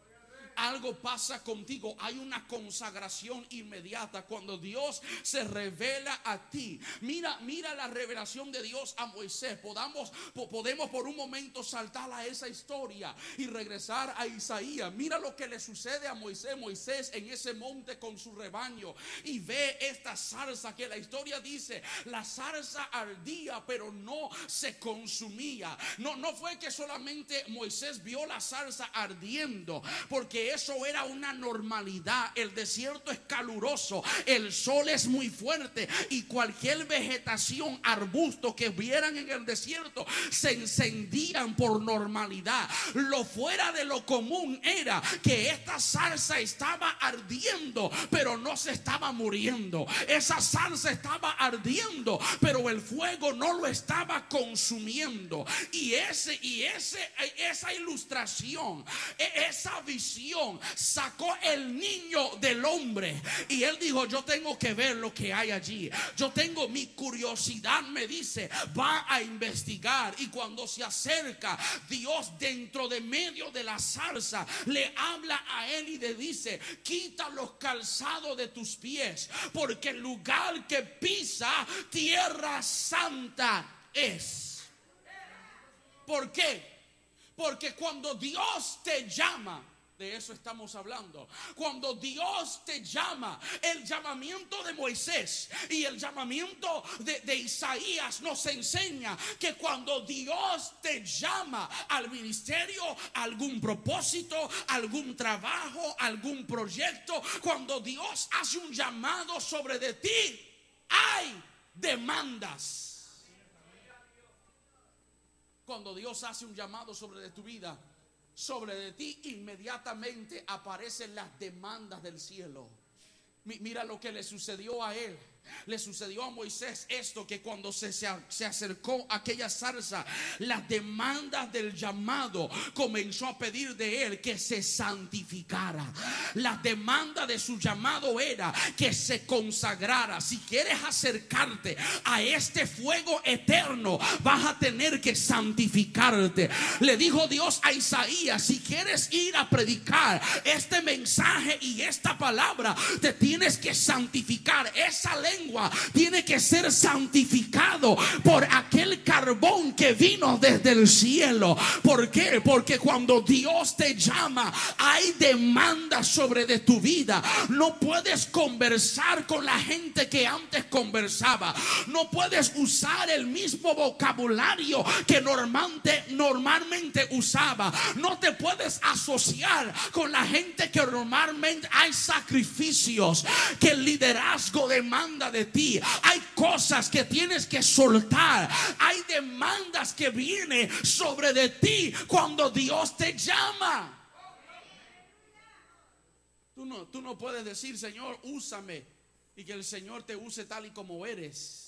algo pasa contigo. Hay una consagración inmediata cuando Dios se revela a ti. Mira, mira la revelación de Dios a Moisés. Podamos, podemos por un momento saltar a esa historia y regresar a Isaías. Mira lo que le sucede a Moisés. Moisés en ese monte con su rebaño y ve esta salsa que la historia dice, la salsa ardía pero no se consumía. No, no fue que solamente Moisés vio la salsa ardiendo, porque eso era una normalidad. El desierto es caluroso, el sol es muy fuerte y cualquier vegetación, arbusto que vieran en el desierto se encendían por normalidad. Lo fuera de lo común era que esta salsa estaba ardiendo, pero no se estaba muriendo. Esa salsa estaba ardiendo, pero el fuego no lo estaba consumiendo. Y ese y ese esa ilustración, e, esa visión sacó el niño del hombre y él dijo, yo tengo que ver lo que hay allí. Yo tengo mi curiosidad, me dice, va a investigar y cuando se acerca Dios dentro de medio de la salsa le habla a él y le dice, quita los calzados de tus pies porque el lugar que pisa tierra santa es. ¿Por qué? Porque cuando Dios te llama, de eso estamos hablando. Cuando Dios te llama, el llamamiento de Moisés y el llamamiento de, Isaías nos enseña que cuando Dios te llama al ministerio, algún propósito, algún trabajo, algún proyecto, cuando Dios hace un llamado sobre de ti, hay demandas. Cuando Dios hace un llamado sobre de tu vida, sobre de ti, inmediatamente aparecen las demandas del cielo. Mira lo que le sucedió a él. Le sucedió a Moisés esto que cuando se, se, acercó a aquella zarza, las demandas del llamado comenzó a pedir de él que se santificara. La demanda de su llamado era que se consagrara. Si quieres acercarte a este fuego eterno, vas a tener que santificarte. Le dijo Dios a Isaías, si quieres ir a predicar este mensaje y esta palabra, te tienes que santificar. Esa ley tiene que ser santificado por aquel carbón que vino desde el cielo. ¿Por qué? Porque cuando Dios te llama, hay demanda sobre de tu vida. No puedes conversar con la gente que antes conversaba. No puedes usar el mismo vocabulario que normalmente, normalmente usaba. No te puedes asociar con la gente que normalmente hay sacrificios que el liderazgo demanda de ti. Hay cosas que tienes que soltar. Hay demandas que vienen sobre de ti cuando Dios te llama. Tú no, tú no puedes decir, Señor, úsame y que el Señor te use tal y como eres.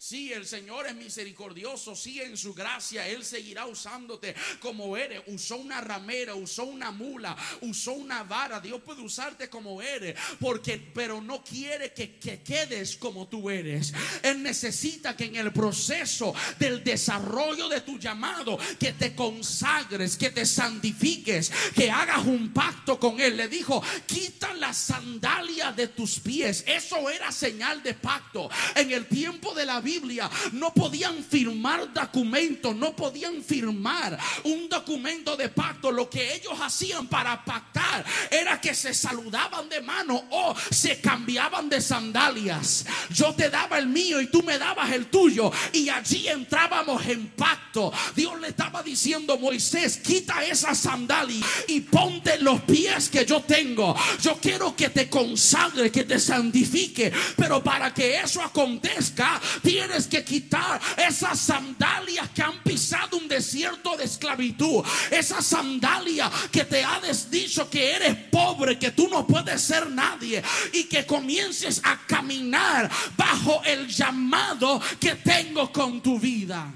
Sí, el Señor es misericordioso, sí, en su gracia Él seguirá usándote como eres. Usó una ramera, usó una mula, usó una vara. Dios puede usarte como eres, porque, pero no quiere que, que quedes como tú eres. Él necesita que en el proceso del desarrollo de tu llamado, que te consagres, que te santifiques, que hagas un pacto con Él. Le dijo, quita la sandalia de tus pies. Eso era señal de pacto. En el tiempo de la Biblia no podían firmar documentos, no podían firmar un documento de pacto. Lo que ellos hacían para pactar era que se saludaban de mano o se cambiaban de sandalias. Yo te daba el mío y tú me dabas el tuyo y allí entrábamos en pacto. Dios le estaba diciendo Moisés, quita esa sandalia y ponte los pies que yo tengo. Yo quiero que te consagre, que te santifique, pero para que eso acontezca, tienes que quitar esas sandalias que han pisado un desierto de esclavitud. Esa sandalia que te ha dicho que eres pobre, que tú no puedes ser nadie y que comiences a caminar bajo el llamado que tengo con tu vida.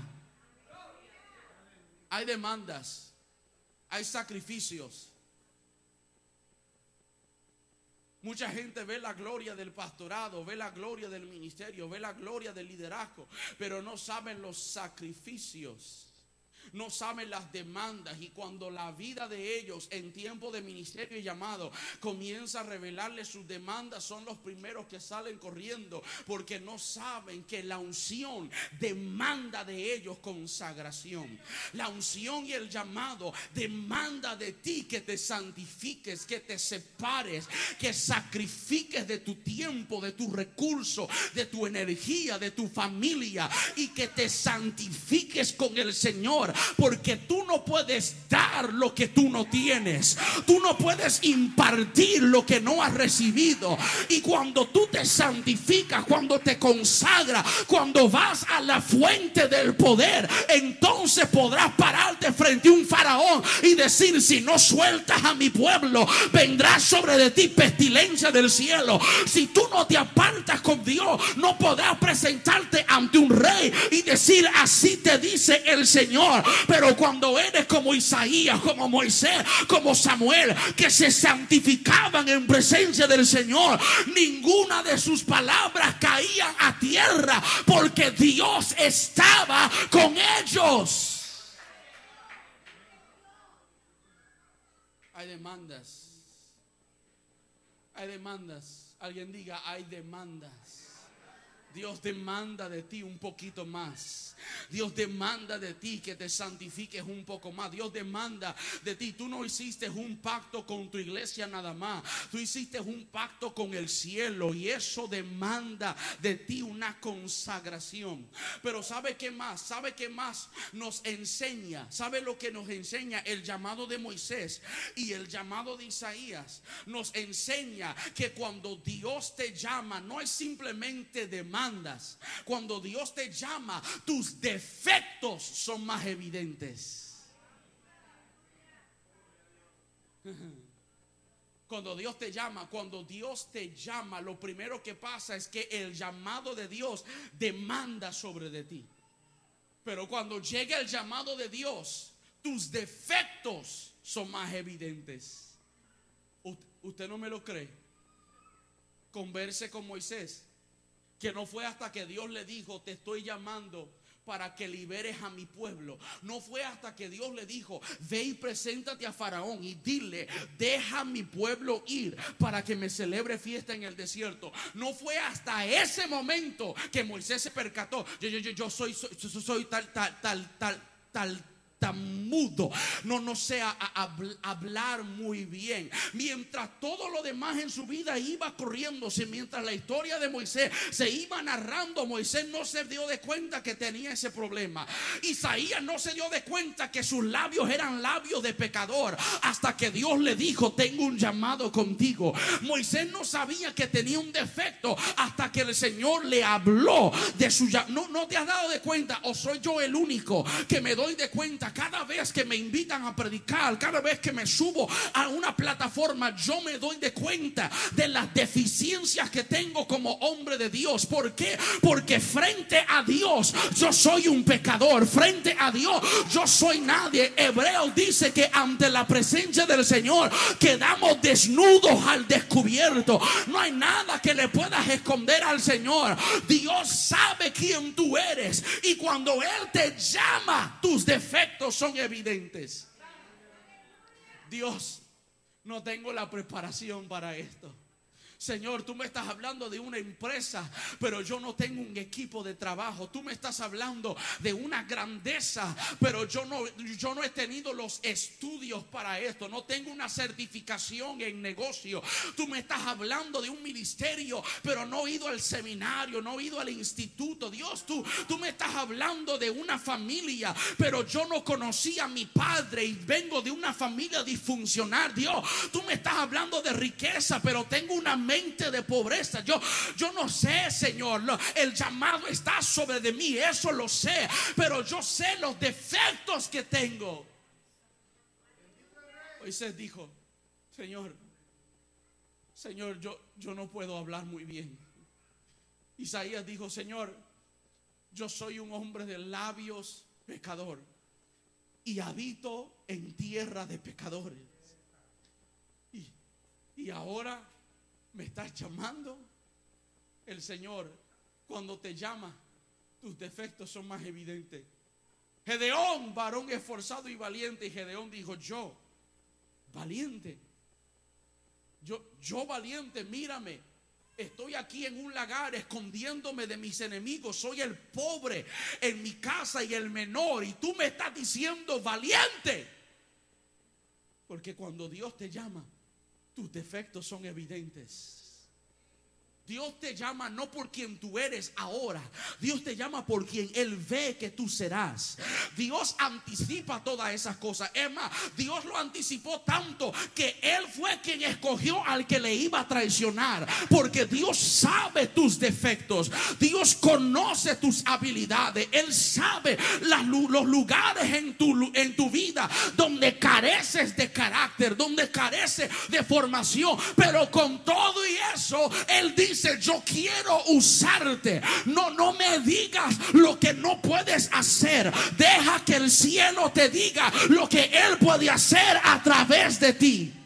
Hay demandas, hay sacrificios. Mucha gente ve la gloria del pastorado, ve la gloria del ministerio, ve la gloria del liderazgo, pero no saben los sacrificios no saben las demandas y cuando la vida de ellos en tiempo de ministerio y llamado comienza a revelarles sus demandas, son los primeros que salen corriendo porque no saben que la unción demanda de ellos consagración. La unción y el llamado demanda de ti que te santifiques, que te separes, que sacrifiques de tu tiempo, de tu recurso, de tu energía, de tu familia y que te santifiques con el Señor porque tú no puedes dar lo que tú no tienes. Tú no puedes impartir lo que no has recibido. Y cuando tú te santificas, cuando te consagras, cuando vas a la fuente del poder, entonces podrás pararte frente a un faraón y decir, si no sueltas a mi pueblo, vendrá sobre de ti pestilencia del cielo. Si tú no te apartas con Dios, no podrás presentarte ante un rey y decir, así te dice el Señor. Pero cuando eres como Isaías, como Moisés, como Samuel, que se santificaban en presencia del Señor, ninguna de sus palabras caían a tierra porque Dios estaba con ellos. Hay demandas. Hay demandas. Alguien diga, hay demandas. Dios demanda de ti un poquito más. Dios demanda de ti que te santifiques un poco más. Dios demanda de ti. Tú no hiciste un pacto con tu iglesia nada más. Tú hiciste un pacto con el cielo y eso demanda de ti una consagración. Pero ¿sabe qué más? ¿Sabe qué más nos enseña? ¿Sabe lo que nos enseña el llamado de Moisés y el llamado de Isaías? Nos enseña que cuando Dios te llama no es simplemente demanda cuando Dios te llama, tus defectos son más evidentes. Cuando Dios te llama, cuando Dios te llama, lo primero que pasa es que el llamado de Dios demanda sobre de ti. Pero cuando llega el llamado de Dios, tus defectos son más evidentes. ¿Usted no me lo cree? Converse con Moisés que no fue hasta que Dios le dijo, te estoy llamando para que liberes a mi pueblo. No fue hasta que Dios le dijo, ve y preséntate a Faraón y dile, deja a mi pueblo ir para que me celebre fiesta en el desierto. No fue hasta ese momento que Moisés se percató, yo, yo, yo, yo soy, soy, soy tal, tal, tal, tal, tal mudo, no, no sea hablar muy bien. Mientras todo lo demás en su vida iba corriéndose, mientras la historia de Moisés se iba narrando, Moisés no se dio de cuenta que tenía ese problema. Isaías no se dio de cuenta que sus labios eran labios de pecador, hasta que Dios le dijo, tengo un llamado contigo. Moisés no sabía que tenía un defecto hasta que el Señor le habló de su no, no te has dado de cuenta, o soy yo el único que me doy de cuenta cada vez que me invitan a predicar, cada vez que me subo a una plataforma, yo me doy de cuenta de las deficiencias que tengo como hombre de Dios. ¿Por qué? Porque frente a Dios yo soy un pecador. Frente a Dios yo soy nadie. Hebreo dice que ante la presencia del Señor quedamos desnudos al descubierto. No hay nada que le puedas esconder al Señor. Dios sabe quién tú eres. Y cuando Él te llama, tus defectos son evidentes. Dios, no tengo la preparación para esto. Señor, tú me estás hablando de una empresa, pero yo no tengo un equipo de trabajo. Tú me estás hablando de una grandeza, pero yo no, yo no he tenido los estudios para esto. No tengo una certificación en negocio. Tú me estás hablando de un ministerio, pero no he ido al seminario, no he ido al instituto. Dios, tú, tú me estás hablando de una familia, pero yo no conocí a mi padre y vengo de una familia disfuncional. Dios, tú me estás hablando de riqueza, pero tengo una de pobreza. Yo, yo no sé, Señor, el llamado está sobre de mí, eso lo sé, pero yo sé los defectos que tengo. Moisés dijo, Señor, Señor, yo, yo no puedo hablar muy bien. Isaías dijo, Señor, yo soy un hombre de labios pecador y habito en tierra de pecadores. Y, y ahora ¿Me estás llamando? El Señor, cuando te llama, tus defectos son más evidentes. Gedeón, varón esforzado y valiente. Y Gedeón dijo, yo, valiente. Yo, yo valiente, mírame. Estoy aquí en un lagar escondiéndome de mis enemigos. Soy el pobre en mi casa y el menor. Y tú me estás diciendo valiente. Porque cuando Dios te llama, tus defectos son evidentes. Dios te llama no por quien tú eres ahora. Dios te llama por quien Él ve que tú serás. Dios anticipa todas esas cosas. Es más, Dios lo anticipó tanto que Él fue quien escogió al que le iba a traicionar. Porque Dios sabe tus defectos. Dios conoce tus habilidades. Él sabe los lugares en tu, en tu vida donde careces de carácter, donde careces de formación. Pero con todo y eso, Él dice dice, yo quiero usarte. No, no me digas lo que no puedes hacer. Deja que el cielo te diga lo que Él puede hacer a través de ti.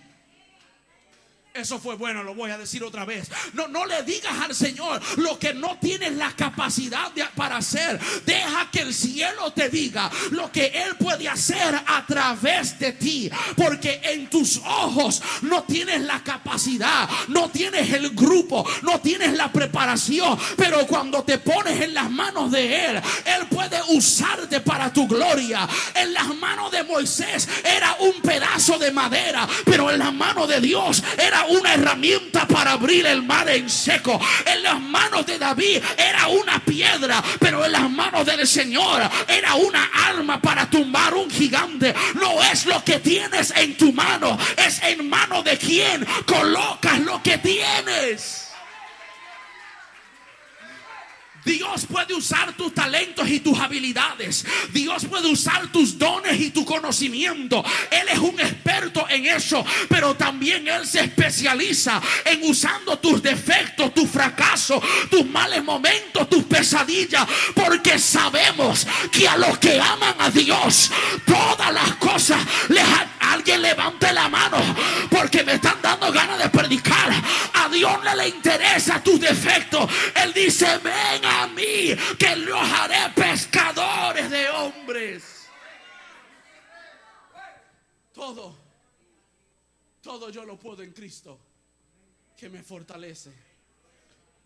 Eso fue bueno, lo voy a decir otra vez. No, no le digas al Señor lo que no tienes la capacidad para hacer. Deja que el cielo te diga lo que Él puede hacer a través de ti. Porque en tus ojos no tienes la capacidad, no tienes el grupo, no tienes la preparación. Pero cuando te pones en las manos de Él, Él puede usarte para tu gloria. En las manos de Moisés era un pedazo de madera, pero en las manos de Dios era una herramienta para abrir el mar en seco. En las manos de David era una piedra, pero en las manos del Señor era una arma para tumbar un gigante. No es lo que tienes en tu mano, es en mano de quien colocas lo que tienes. Dios puede usar tus talentos y tus habilidades. Dios puede usar tus dones y tu conocimiento. Él es un experto en eso, pero también Él se especializa en usando tus defectos, tus fracasos, tus males momentos, tus pesadillas, porque sabemos que a los que aman a Dios, todas las cosas les alguien levante la mano porque me están dando ganas de predicar. A Dios le interesa tus defectos. Él dice, ven a mí que los haré pescadores de hombres. Todo, todo yo lo puedo en Cristo que me fortalece.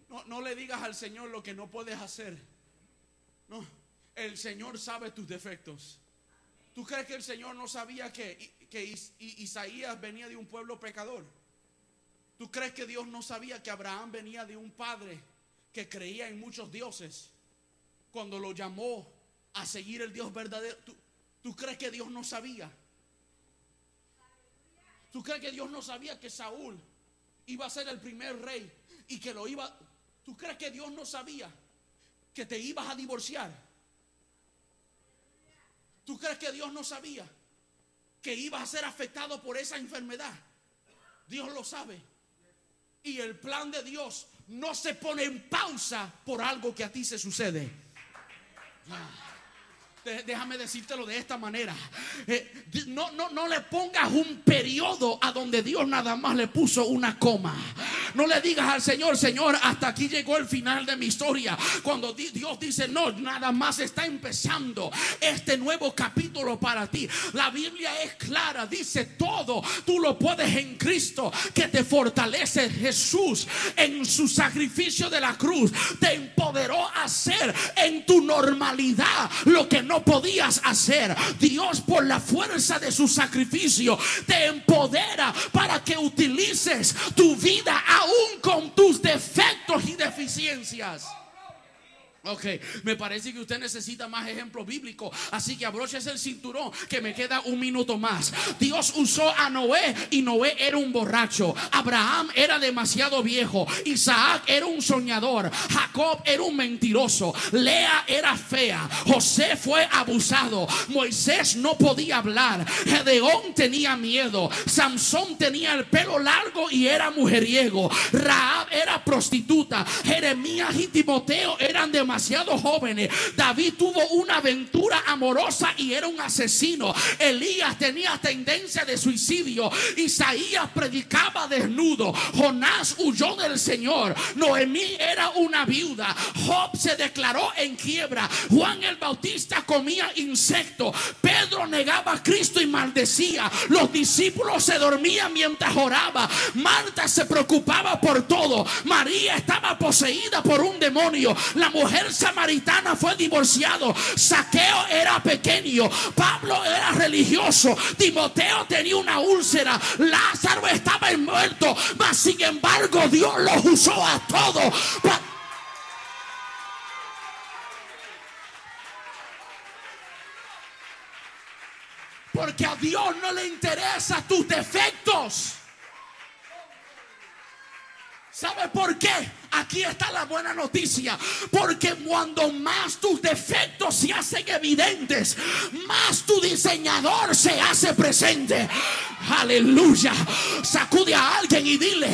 No, no le digas al Señor lo que no puedes hacer. No, el Señor sabe tus defectos. ¿Tú crees que el Señor no sabía que, que Isaías venía de un pueblo pecador? ¿Tú crees que Dios no sabía que Abraham venía de un padre que creía en muchos dioses cuando lo llamó a seguir el Dios verdadero. ¿Tú, crees que Dios no sabía? ¿Tú crees que Dios no sabía que Saúl iba a ser el primer rey y que lo iba... ¿Tú crees que Dios no sabía que te ibas a divorciar? ¿Tú crees que Dios no sabía que ibas a ser afectado por esa enfermedad? Dios lo sabe. Y el plan de Dios no se pone en pausa por algo que a ti se sucede. Déjame decírtelo de esta manera. Eh, no, no, no le pongas un periodo a donde Dios nada más le puso una coma. No le digas al Señor, Señor, hasta aquí llegó el final de mi historia. Cuando Dios dice, no, nada más está empezando este nuevo capítulo para ti. La Biblia es clara, dice todo. Tú lo puedes en Cristo que te fortalece Jesús en su sacrificio de la cruz. Te empoderó a hacer en tu normalidad lo que no podías hacer. Dios por la fuerza de su sacrificio te empodera para que utilices tu vida aún con tus defectos y deficiencias. Ok, me parece que usted necesita más ejemplos bíblicos. Así que abroches el cinturón, que me queda un minuto más. Dios usó a Noé y Noé era un borracho. Abraham era demasiado viejo. Isaac era un soñador. Jacob era un mentiroso. Lea era fea. José fue abusado. Moisés no podía hablar. Gedeón tenía miedo. Samson tenía el pelo largo y era mujeriego. Raab era prostituta. Jeremías y Timoteo eran de demasiado jóvenes. David tuvo una aventura amorosa y era un asesino. Elías tenía tendencia de suicidio. Isaías predicaba desnudo. Jonás huyó del Señor. Noemí era una viuda. Job se declaró en quiebra. Juan el Bautista comía insectos. Pedro negaba a Cristo y maldecía. Los discípulos se dormían mientras oraba. Marta se preocupaba por todo. María estaba poseída por un demonio. La mujer samaritana fue divorciado. Saqueo era pequeño. Pablo era religioso. Timoteo tenía una úlcera. Lázaro estaba muerto. Mas sin embargo Dios los usó a todos. Porque a Dios no le interesa tus defectos. ¿Sabe por qué? Aquí está la buena noticia. Porque cuando más tus defectos se hacen evidentes, más tu diseñador se hace presente. Aleluya. Sacude a alguien y dile,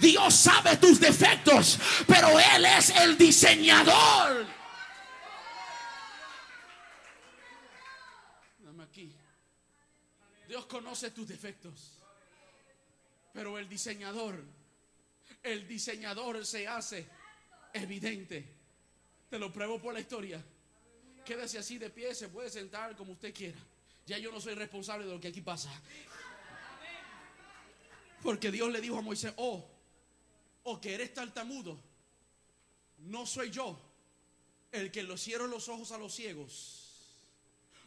Dios sabe tus defectos, pero Él es el diseñador. Dios conoce tus defectos, pero el diseñador el diseñador se hace evidente. Te lo pruebo por la historia. Quédese así de pie, se puede sentar como usted quiera. Ya yo no soy responsable de lo que aquí pasa. Porque Dios le dijo a Moisés, oh, oh que eres tartamudo. No soy yo el que lo cierro los ojos a los ciegos.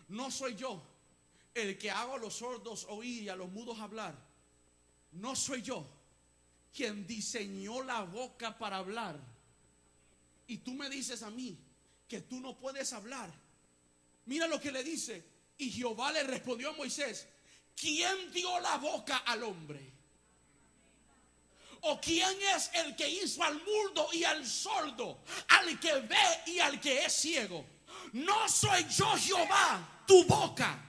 No soy yo el que hago a los sordos oír y a los mudos hablar. No soy yo quien diseñó la boca para hablar. Y tú me dices a mí que tú no puedes hablar. Mira lo que le dice. Y Jehová le respondió a Moisés, ¿quién dio la boca al hombre? ¿O quién es el que hizo al mundo y al sordo, al que ve y al que es ciego? No soy yo Jehová, tu boca.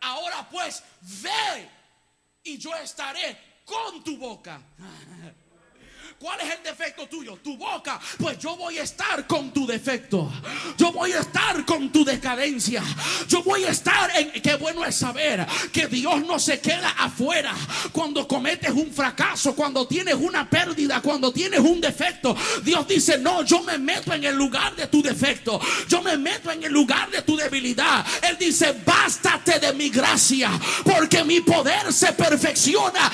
Ahora pues, ve y yo estaré con tu boca. ¿Cuál es el defecto tuyo? Tu boca. Pues yo voy a estar con tu defecto. Yo voy a estar con tu decadencia. Yo voy a estar en... Qué bueno es saber que Dios no se queda afuera cuando cometes un fracaso, cuando tienes una pérdida, cuando tienes un defecto. Dios dice, no, yo me meto en el lugar de tu defecto. Yo me meto en el lugar de tu debilidad. Él dice, bástate de mi gracia, porque mi poder se perfecciona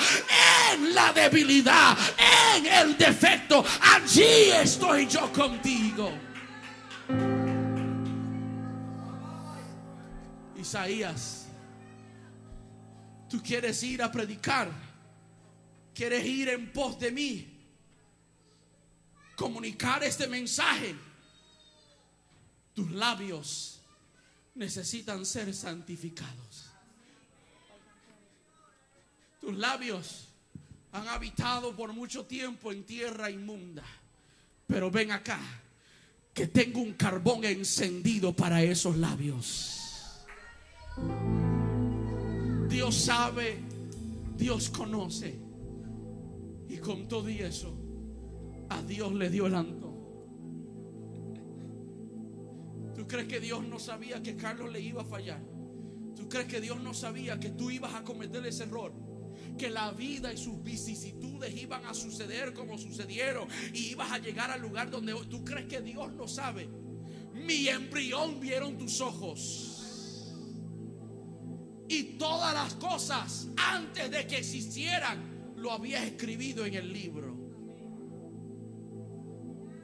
en la debilidad, en el defecto, allí estoy yo contigo. Isaías, tú quieres ir a predicar, quieres ir en pos de mí, comunicar este mensaje. Tus labios necesitan ser santificados. Tus labios han habitado por mucho tiempo en tierra inmunda. Pero ven acá, que tengo un carbón encendido para esos labios. Dios sabe, Dios conoce. Y con todo y eso, a Dios le dio el anto. ¿Tú crees que Dios no sabía que Carlos le iba a fallar? ¿Tú crees que Dios no sabía que tú ibas a cometer ese error? Que la vida y sus vicisitudes iban a suceder como sucedieron y ibas a llegar al lugar donde tú crees que Dios no sabe. Mi embrión vieron tus ojos. Y todas las cosas antes de que existieran lo habías escrito en el libro.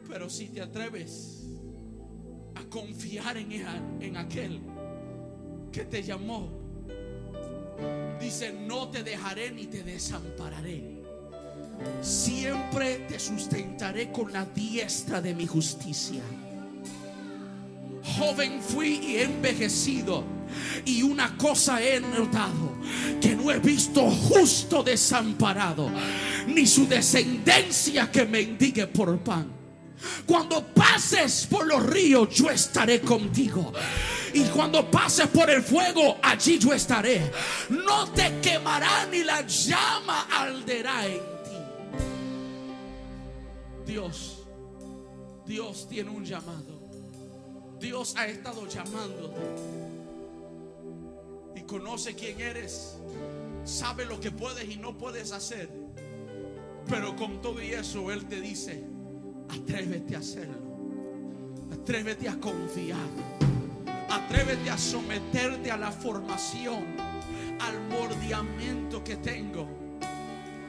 Pero si te atreves a confiar en, en aquel que te llamó, dice, no te dejaré ni te desampararé. Siempre te sustentaré con la diestra de mi justicia. Joven fui y envejecido. Y una cosa he notado, que no he visto justo desamparado, ni su descendencia que mendigue por pan. Cuando pases por los ríos, yo estaré contigo. Y cuando pases por el fuego, allí yo estaré. No te quemará ni la llama arderá en ti. Dios, Dios tiene un llamado. Dios ha estado llamándote. Y conoce quién eres. Sabe lo que puedes y no puedes hacer. Pero con todo y eso, Él te dice, atrévete a hacerlo. Atrévete a confiar. Atrévete a someterte a la formación, al mordiamiento que tengo.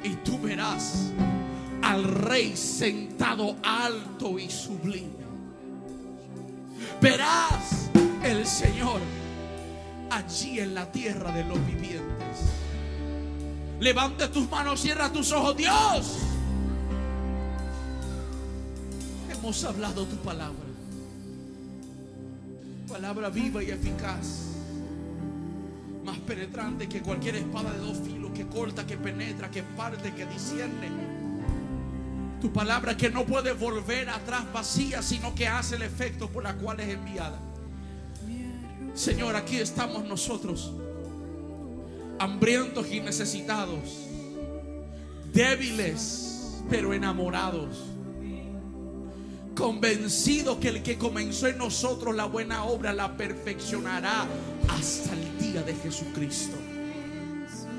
Y tú verás al rey sentado alto y sublime. Verás el Señor allí en la tierra de los vivientes. Levanta tus manos, cierra tus ojos, Dios. Hemos hablado tu palabra. Palabra viva y eficaz. Más penetrante que cualquier espada de dos filos que corta, que penetra, que parte, que discierne. Tu palabra que no puede volver atrás vacía, sino que hace el efecto por la cual es enviada. Señor, aquí estamos nosotros, hambrientos y necesitados, débiles pero enamorados, convencidos que el que comenzó en nosotros la buena obra la perfeccionará hasta el día de Jesucristo.